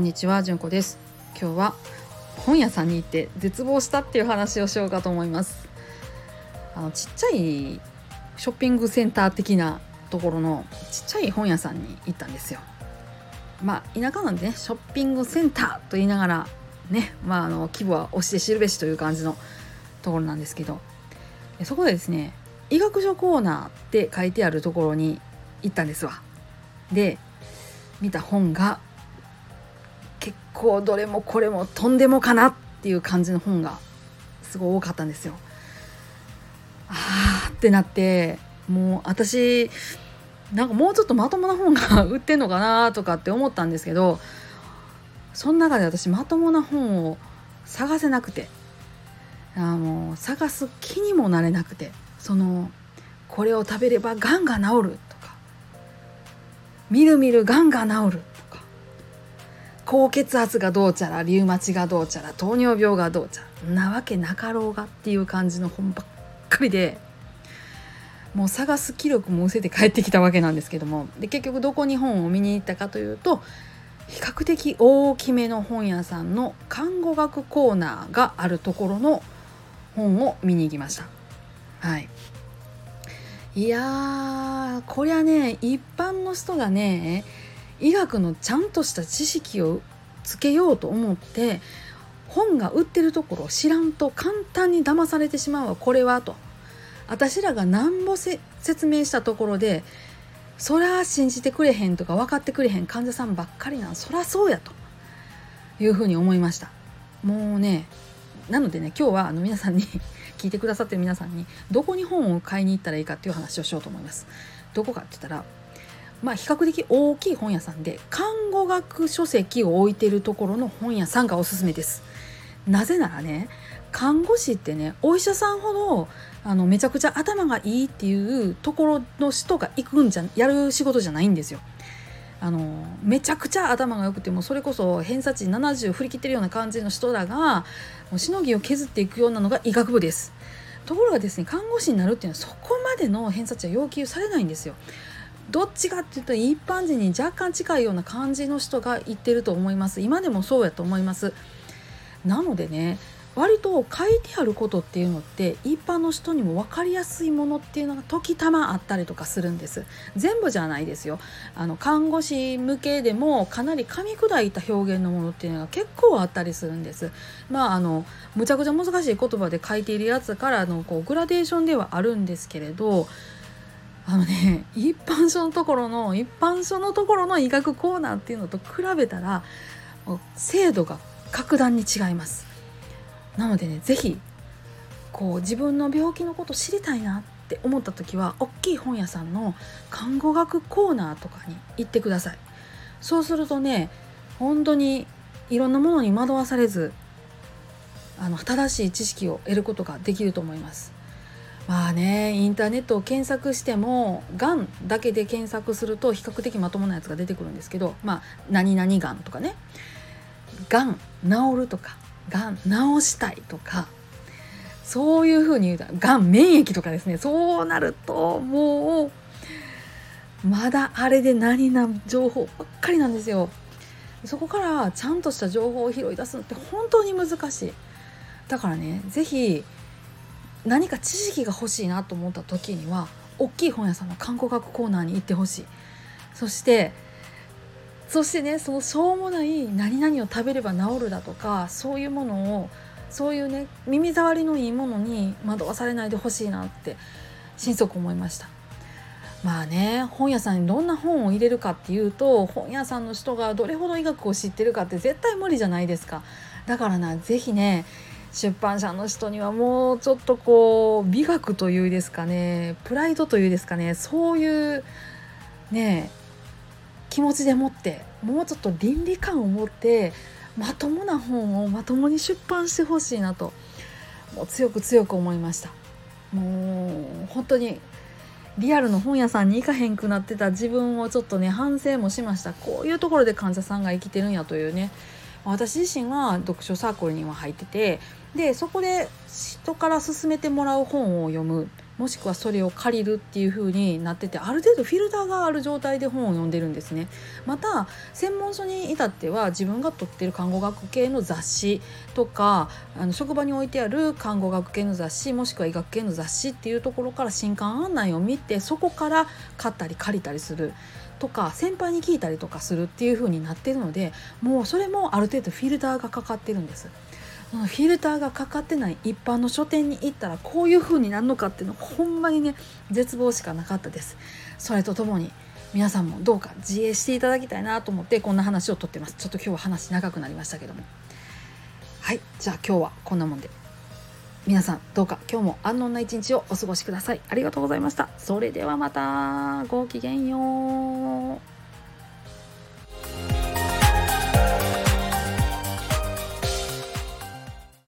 こんにちは、じゅんこです。今日は本屋さんに行って絶望したっていう話をしようかと思います。あのちっちゃいショッピングセンター的なところのちっちゃい本屋さんに行ったんですよ。まあ田舎なんでねショッピングセンターと言いながらねまああの規模は押して知るべしという感じのところなんですけどそこでですね医学書コーナーって書いてあるところに行ったんですわ。で見た本が結構どれもこれもとんでもかなっていう感じの本がすごい多かったんですよ。あーってなってもう私なんかもうちょっとまともな本が売ってんのかなとかって思ったんですけどその中で私まともな本を探せなくてあの探す気にもなれなくてそのこれを食べればがんが治るとかみるみるがんが治る高血圧がどうちゃらリウマチがどうちゃら糖尿病がどうちゃらなわけなかろうがっていう感じの本ばっかりでもう探す気力も失せて帰ってきたわけなんですけどもで結局どこに本を見に行ったかというと比較的大きめの本屋さんの看護学コーナーがあるところの本を見に行きました。はいいやこりゃね一般の人がね医学のちゃんとした知識をつけようと思って本が売ってるところを知らんと簡単に騙されてしまうわ。これはと。私らがなんぼ説明したところでそら信じてくれへんとか分かってくれへん患者さんばっかりなんそらそうやと。いうふうに思いました。もうねなのでね今日はあの皆さんに 聞いてくださってる皆さんにどこに本を買いに行ったらいいかっていう話をしようと思います。どこかって言ったらまあ比較的大きい本屋さんで看護学書籍を置いてるところの本屋さんがおすすめですなぜならね看護師ってねお医者さんほどあのめちゃくちゃ頭がいいっていうところの人が行くんじゃやる仕事じゃないんですよ。あのめちゃくちゃ頭が良くてもそれこそ偏差値70振り切ってるような感じの人らがもうしのぎを削っていくようなのが医学部です。ところがですね看護師になるっていうのはそこまでの偏差値は要求されないんですよ。どっちかっていうと一般人に若干近いような感じの人が言ってると思います。今でもそうやと思います。なのでね割と書いてあることっていうのって一般の人にも分かりやすいものっていうのが時たまあったりとかするんです。全部じゃないですよ。あの看護師向けでもかなり噛み砕いた表現のものっていうのが結構あったりするんです。まああのむちゃくちゃ難しい言葉で書いているやつからのこうグラデーションではあるんですけれどあのね一般書のところの一般書のところの医学コーナーっていうのと比べたら精度が格段に違います。なのでね是非こう自分の病気のこと知りたいなって思った時は大きい本屋さんの看護学コーナーとかに行ってください。そうするとね本当にいろんなものに惑わされずあの正しい知識を得ることができると思います。まあねインターネットを検索してもがんだけで検索すると比較的まともなやつが出てくるんですけどまあ何々がんとかね。がん治るとかがん治したいとかそういうふうに言うとがん免疫とかですね。そうなるともうまだあれで何な情報ばっかりなんですよ。そこからちゃんとした情報を拾い出すのって本当に難しい。だからね是非何か知識が欲しいなと思った時には大きい本屋さんの観光学コーナーに行ってほしい。そしてそしてねそのしょうもない何々を食べれば治るだとかそういうものをそういうね耳障りのいいものに惑わされないでほしいなって心底思いました。まあね本屋さんにどんな本を入れるかっていうと本屋さんの人がどれほど医学を知ってるかって絶対無理じゃないですか。だからな是非ね出版社の人にはもうちょっとこう美学というですかねプライドというですかねそういうね気持ちでもってもうちょっと倫理観を持ってまともな本をまともに出版してほしいなともう強く強く思いました。もう本当にリアルの本屋さんに行かへんくなってた自分をちょっとね反省もしました。こういうところで患者さんが生きてるんやというね私自身は読書サークルには入っててでそこで人から勧めてもらう本を読むもしくはそれを借りるっていう風になっててある程度フィルターがある状態で本を読んでるんですね。また専門書に至っては自分が取ってる看護学系の雑誌とかあの職場に置いてある看護学系の雑誌もしくは医学系の雑誌っていうところから新刊案内を見てそこから買ったり借りたりする。とか先輩に聞いたりとかするっていう風になってるのでもうそれもある程度フィルターがかかってるんです。フィルターがかかってない一般の書店に行ったらこういう風になるのかっていうのほんまにね絶望しかなかったです。それとともに皆さんもどうか自衛していただきたいなと思ってこんな話をとってます。ちょっと今日は話長くなりましたけども。はいじゃあ今日はこんなもんで。皆さんどうか今日も安穏な一日をお過ごしください。ありがとうございました。それではまた。ごきげんよう。